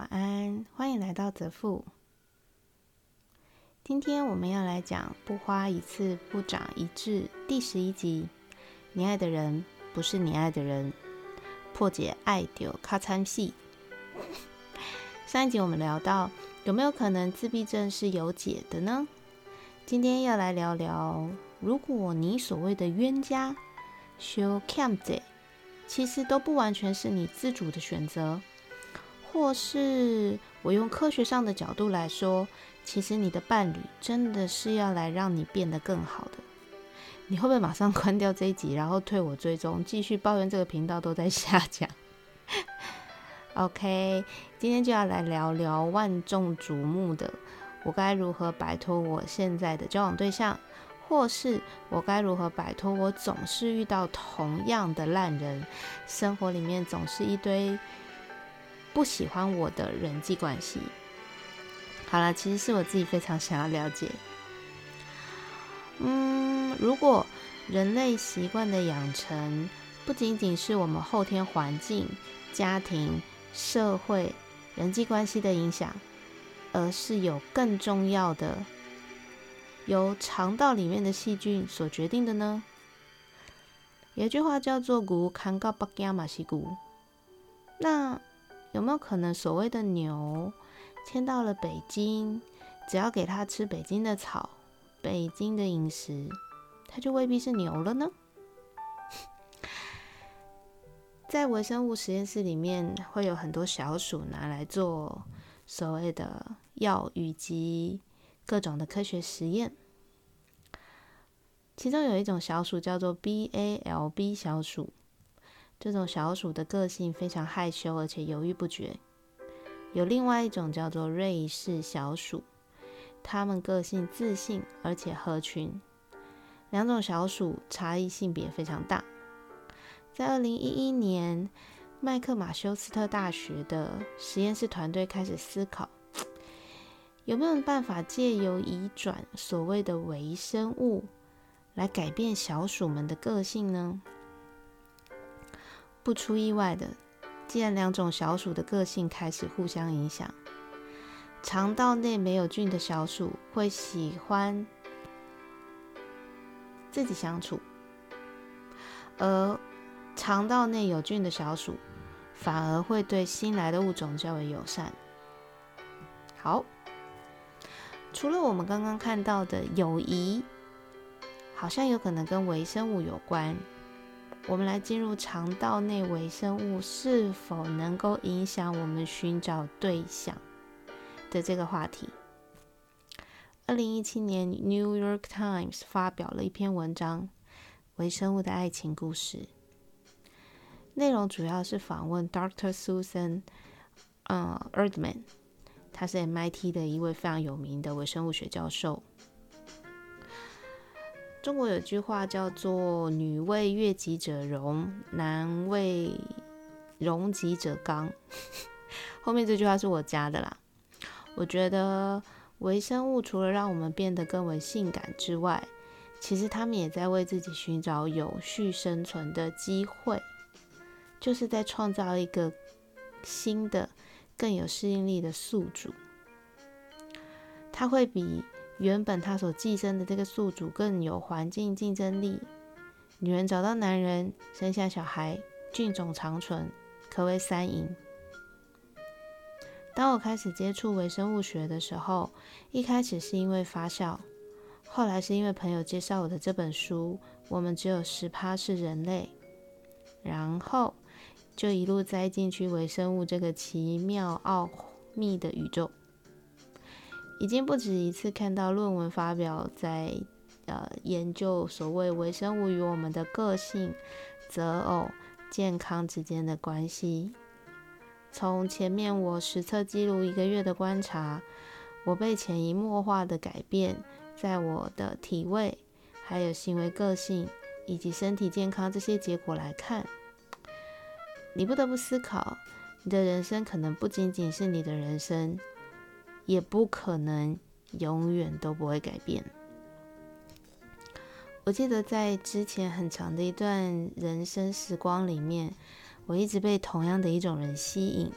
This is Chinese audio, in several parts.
晚安，欢迎来到泽富。今天我们要来讲“不花一次不长一智”第十一集。你爱的人不是你爱的人，破解爱丢咔餐戏。上一集我们聊到，有没有可能自闭症是有解的呢？今天要来聊聊，如果你所谓的冤家修 cam 者，其实都不完全是你自主的选择。或是我用科学上的角度来说，其实你的伴侣真的是要来让你变得更好的。你会不会马上关掉这一集，然后退我追踪，继续抱怨这个频道都在下降？OK，今天就要来聊聊万众瞩目的，我该如何摆脱我现在的交往对象，或是我该如何摆脱我总是遇到同样的烂人，生活里面总是一堆。不喜欢我的人际关系。好了，其实是我自己非常想要了解。嗯，如果人类习惯的养成不仅仅是我们后天环境、家庭、社会、人际关系的影响，而是有更重要的由肠道里面的细菌所决定的呢？有句话叫做“古看高不加马西古”，那。有没有可能，所谓的牛迁到了北京，只要给它吃北京的草、北京的饮食，它就未必是牛了呢？在微生物实验室里面，会有很多小鼠拿来做所谓的药以及各种的科学实验。其中有一种小鼠叫做 BALB 小鼠。这种小鼠的个性非常害羞，而且犹豫不决。有另外一种叫做瑞士小鼠，它们个性自信而且合群。两种小鼠差异性别非常大。在二零一一年，麦克马修斯特大学的实验室团队开始思考，有没有办法借由移转所谓的微生物来改变小鼠们的个性呢？不出意外的，既然两种小鼠的个性开始互相影响，肠道内没有菌的小鼠会喜欢自己相处，而肠道内有菌的小鼠反而会对新来的物种较为友善。好，除了我们刚刚看到的友谊，好像有可能跟微生物有关。我们来进入肠道内微生物是否能够影响我们寻找对象的这个话题。二零一七年，《New York Times》发表了一篇文章《微生物的爱情故事》，内容主要是访问 Dr. Susan，嗯，Erdman，他是 MIT 的一位非常有名的微生物学教授。中国有句话叫做“女为悦己者容，男为容己者刚”。后面这句话是我加的啦。我觉得微生物除了让我们变得更为性感之外，其实他们也在为自己寻找有序生存的机会，就是在创造一个新的、更有适应力的宿主。它会比。原本他所寄生的这个宿主更有环境竞争力，女人找到男人，生下小孩，菌种长存，可谓三赢。当我开始接触微生物学的时候，一开始是因为发酵，后来是因为朋友介绍我的这本书《我们只有十趴是人类》，然后就一路栽进去微生物这个奇妙奥秘的宇宙。已经不止一次看到论文发表在呃研究所谓微生物与我们的个性、择偶、健康之间的关系。从前面我实测记录一个月的观察，我被潜移默化的改变，在我的体位、还有行为个性以及身体健康这些结果来看，你不得不思考，你的人生可能不仅仅是你的人生。也不可能永远都不会改变。我记得在之前很长的一段人生时光里面，我一直被同样的一种人吸引。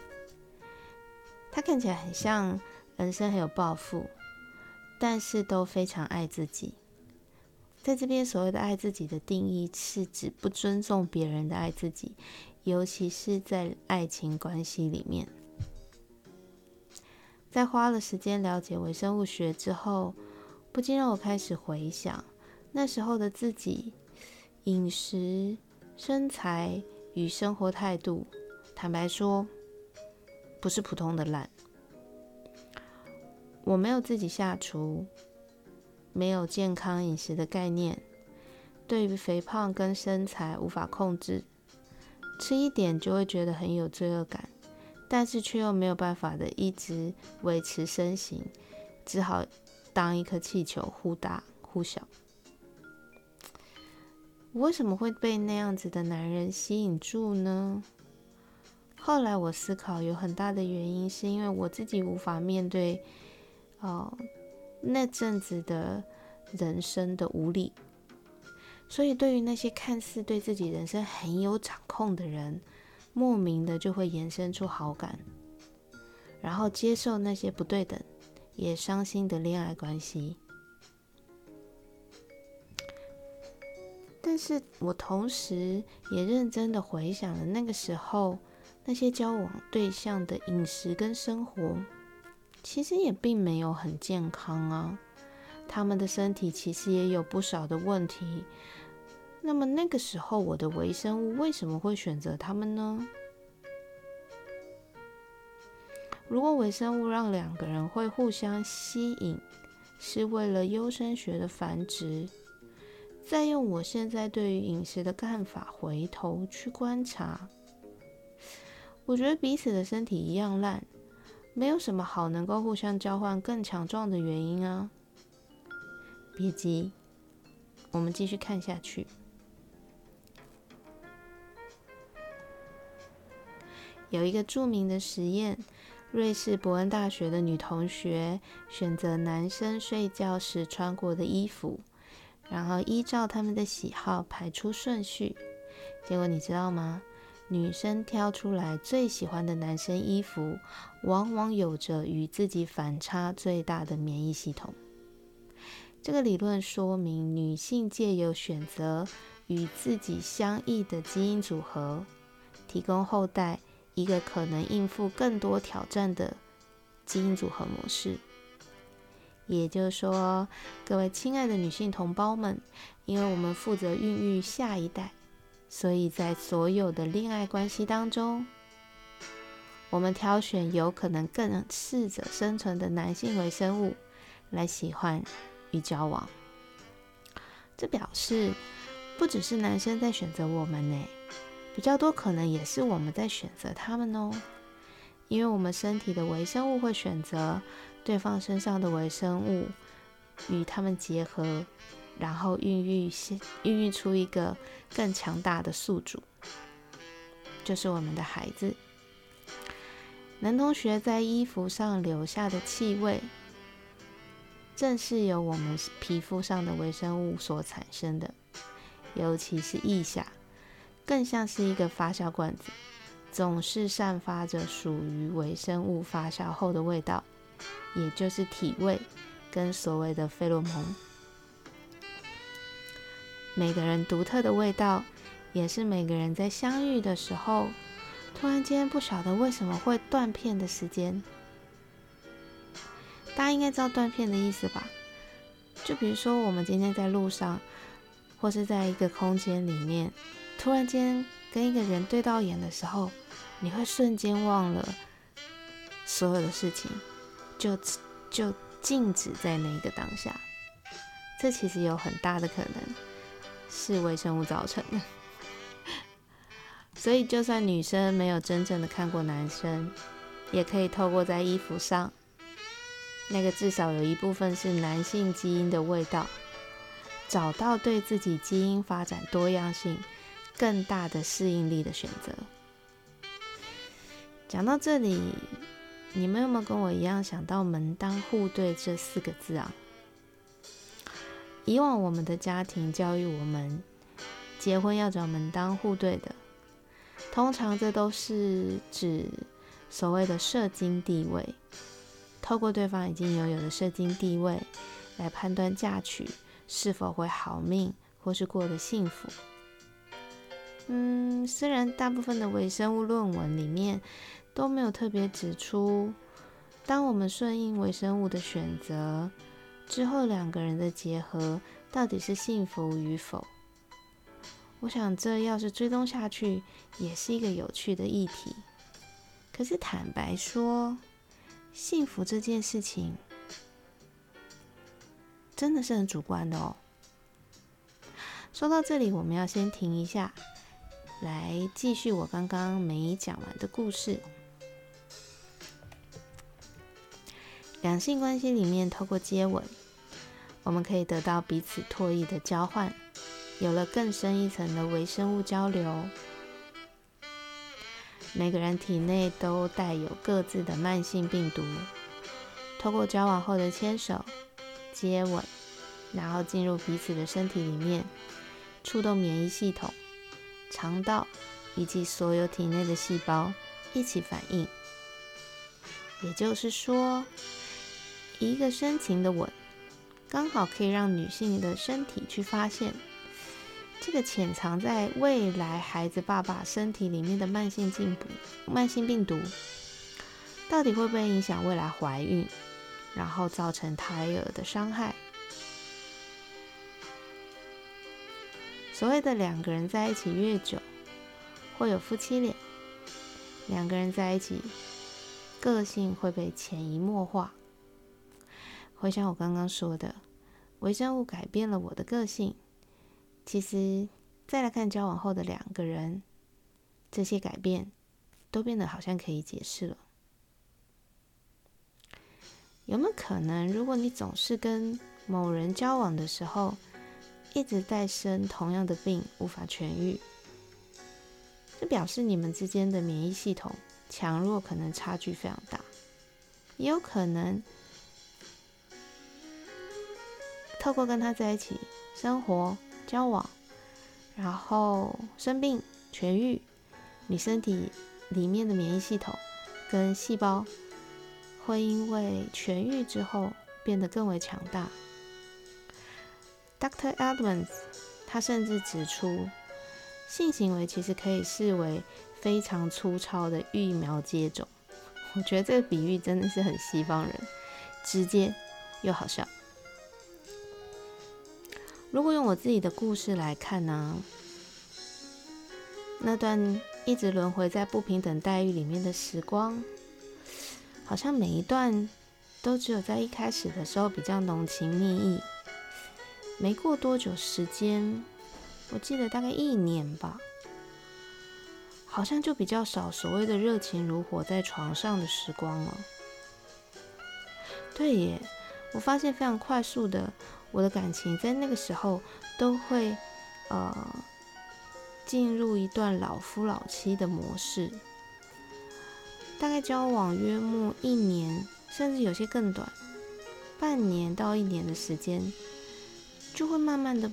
他看起来很像人生很有抱负，但是都非常爱自己。在这边所谓的爱自己的定义，是指不尊重别人的爱自己，尤其是在爱情关系里面。在花了时间了解微生物学之后，不禁让我开始回想那时候的自己，饮食、身材与生活态度。坦白说，不是普通的懒。我没有自己下厨。没有健康饮食的概念，对于肥胖跟身材无法控制，吃一点就会觉得很有罪恶感，但是却又没有办法的一直维持身形，只好当一颗气球忽大忽小。为什么会被那样子的男人吸引住呢？后来我思考，有很大的原因是因为我自己无法面对，哦。那阵子的人生的无力，所以对于那些看似对自己人生很有掌控的人，莫名的就会延伸出好感，然后接受那些不对等也伤心的恋爱关系。但是我同时也认真的回想了那个时候那些交往对象的饮食跟生活。其实也并没有很健康啊，他们的身体其实也有不少的问题。那么那个时候，我的微生物为什么会选择他们呢？如果微生物让两个人会互相吸引，是为了优生学的繁殖，再用我现在对于饮食的看法回头去观察，我觉得彼此的身体一样烂。没有什么好能够互相交换更强壮的原因啊！别急，我们继续看下去。有一个著名的实验，瑞士伯恩大学的女同学选择男生睡觉时穿过的衣服，然后依照他们的喜好排出顺序。结果你知道吗？女生挑出来最喜欢的男生衣服，往往有着与自己反差最大的免疫系统。这个理论说明，女性借由选择与自己相异的基因组合，提供后代一个可能应付更多挑战的基因组合模式。也就是说，各位亲爱的女性同胞们，因为我们负责孕育下一代。所以在所有的恋爱关系当中，我们挑选有可能更适者生存的男性微生物来喜欢与交往。这表示不只是男生在选择我们呢，比较多可能也是我们在选择他们哦。因为我们身体的微生物会选择对方身上的微生物与他们结合。然后孕育、孕育出一个更强大的宿主，就是我们的孩子。男同学在衣服上留下的气味，正是由我们皮肤上的微生物所产生的，尤其是腋下，更像是一个发酵罐子，总是散发着属于微生物发酵后的味道，也就是体味跟所谓的费洛蒙。每个人独特的味道，也是每个人在相遇的时候，突然间不晓得为什么会断片的时间。大家应该知道断片的意思吧？就比如说我们今天在路上，或是在一个空间里面，突然间跟一个人对到眼的时候，你会瞬间忘了所有的事情，就就静止在那一个当下。这其实有很大的可能。是微生物造成的，所以就算女生没有真正的看过男生，也可以透过在衣服上那个至少有一部分是男性基因的味道，找到对自己基因发展多样性更大的适应力的选择。讲到这里，你们有没有跟我一样想到“门当户对”这四个字啊？以往我们的家庭教育我们，结婚要找门当户对的。通常这都是指所谓的社经地位，透过对方已经拥有的社经地位来判断嫁娶是否会好命或是过得幸福。嗯，虽然大部分的微生物论文里面都没有特别指出，当我们顺应微生物的选择之后，两个人的结合到底是幸福与否。我想，这要是追踪下去，也是一个有趣的议题。可是，坦白说，幸福这件事情真的是很主观的哦。说到这里，我们要先停一下，来继续我刚刚没讲完的故事。两性关系里面，透过接吻，我们可以得到彼此唾液的交换。有了更深一层的微生物交流，每个人体内都带有各自的慢性病毒。透过交往后的牵手、接吻，然后进入彼此的身体里面，触动免疫系统、肠道以及所有体内的细胞一起反应。也就是说，一个深情的吻，刚好可以让女性的身体去发现。这个潜藏在未来孩子爸爸身体里面的慢性进补，慢性病毒到底会不会影响未来怀孕，然后造成胎儿的伤害？所谓的两个人在一起越久，会有夫妻脸；两个人在一起，个性会被潜移默化。回想我刚刚说的，微生物改变了我的个性。其实，再来看交往后的两个人，这些改变都变得好像可以解释了。有没有可能，如果你总是跟某人交往的时候，一直在生同样的病，无法痊愈，这表示你们之间的免疫系统强弱可能差距非常大，也有可能透过跟他在一起生活。交往，然后生病痊愈，你身体里面的免疫系统跟细胞会因为痊愈之后变得更为强大。Dr. Edmonds 他甚至指出，性行为其实可以视为非常粗糙的疫苗接种。我觉得这个比喻真的是很西方人，直接又好笑。如果用我自己的故事来看呢，那段一直轮回在不平等待遇里面的时光，好像每一段都只有在一开始的时候比较浓情蜜意，没过多久时间，我记得大概一年吧，好像就比较少所谓的热情如火在床上的时光了。对耶，我发现非常快速的。我的感情在那个时候都会，呃，进入一段老夫老妻的模式，大概交往约莫一年，甚至有些更短，半年到一年的时间，就会慢慢的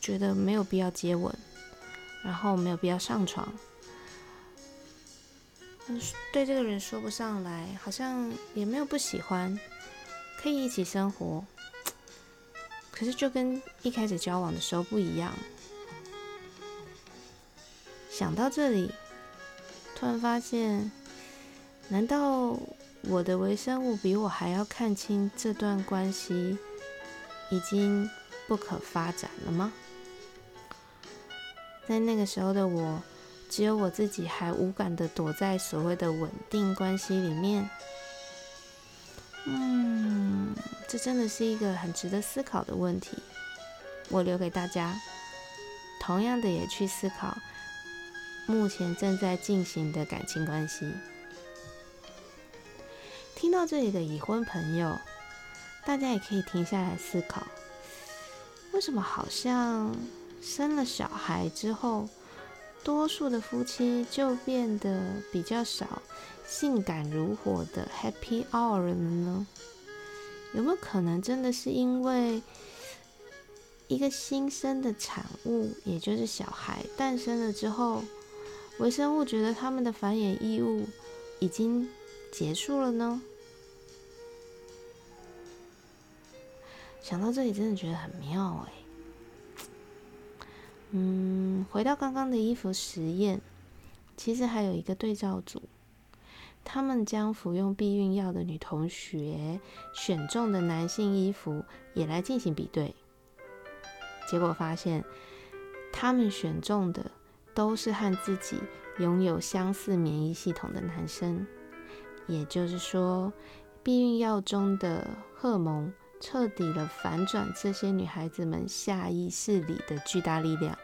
觉得没有必要接吻，然后没有必要上床，对这个人说不上来，好像也没有不喜欢，可以一起生活。可是就跟一开始交往的时候不一样。想到这里，突然发现，难道我的微生物比我还要看清这段关系已经不可发展了吗？在那个时候的我，只有我自己还无感的躲在所谓的稳定关系里面。嗯，这真的是一个很值得思考的问题，我留给大家。同样的，也去思考目前正在进行的感情关系。听到这里的已婚朋友，大家也可以停下来思考：为什么好像生了小孩之后，多数的夫妻就变得比较少？性感如火的 Happy Hour 了呢？有没有可能真的是因为一个新生的产物，也就是小孩诞生了之后，微生物觉得他们的繁衍义务已经结束了呢？想到这里，真的觉得很妙哎。嗯，回到刚刚的衣服实验，其实还有一个对照组，他们将服用避孕药的女同学选中的男性衣服也来进行比对，结果发现，他们选中的都是和自己拥有相似免疫系统的男生，也就是说，避孕药中的荷蒙。彻底的反转这些女孩子们下意识里的巨大力量，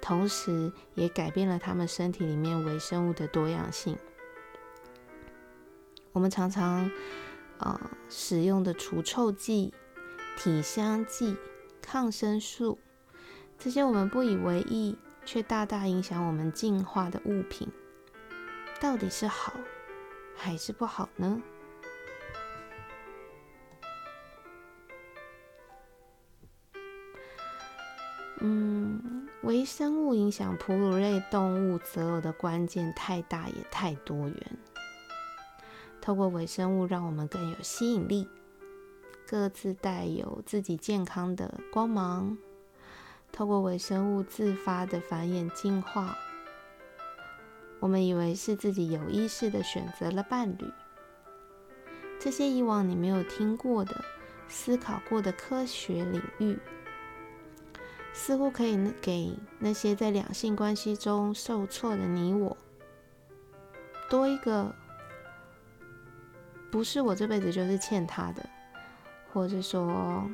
同时也改变了她们身体里面微生物的多样性。我们常常呃使用的除臭剂、体香剂、抗生素，这些我们不以为意却大大影响我们进化的物品，到底是好还是不好呢？嗯，微生物影响哺乳类动物择偶的关键太大也太多元。透过微生物，让我们更有吸引力，各自带有自己健康的光芒。透过微生物自发的繁衍进化，我们以为是自己有意识的选择了伴侣。这些以往你没有听过的、思考过的科学领域。似乎可以给那些在两性关系中受挫的你我，多一个不是我这辈子就是欠他的，或者说，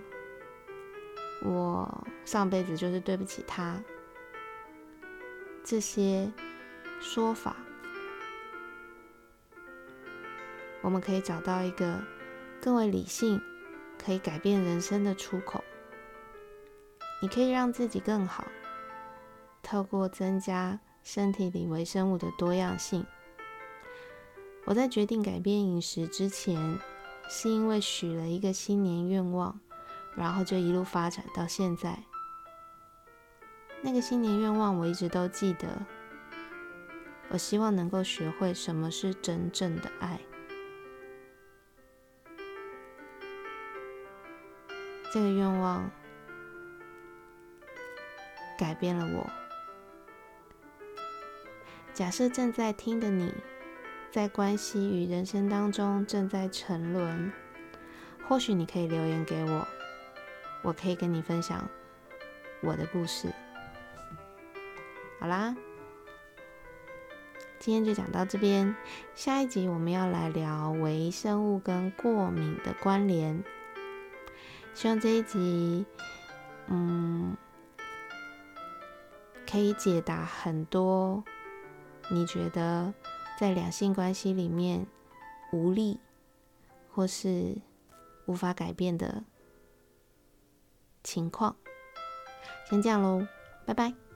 我上辈子就是对不起他，这些说法，我们可以找到一个更为理性、可以改变人生的出口。你可以让自己更好，透过增加身体里微生物的多样性。我在决定改变饮食之前，是因为许了一个新年愿望，然后就一路发展到现在。那个新年愿望我一直都记得，我希望能够学会什么是真正的爱。这个愿望。改变了我。假设正在听的你，在关系与人生当中正在沉沦，或许你可以留言给我，我可以跟你分享我的故事。好啦，今天就讲到这边，下一集我们要来聊微生物跟过敏的关联。希望这一集，嗯。可以解答很多你觉得在两性关系里面无力或是无法改变的情况。先这样喽，拜拜。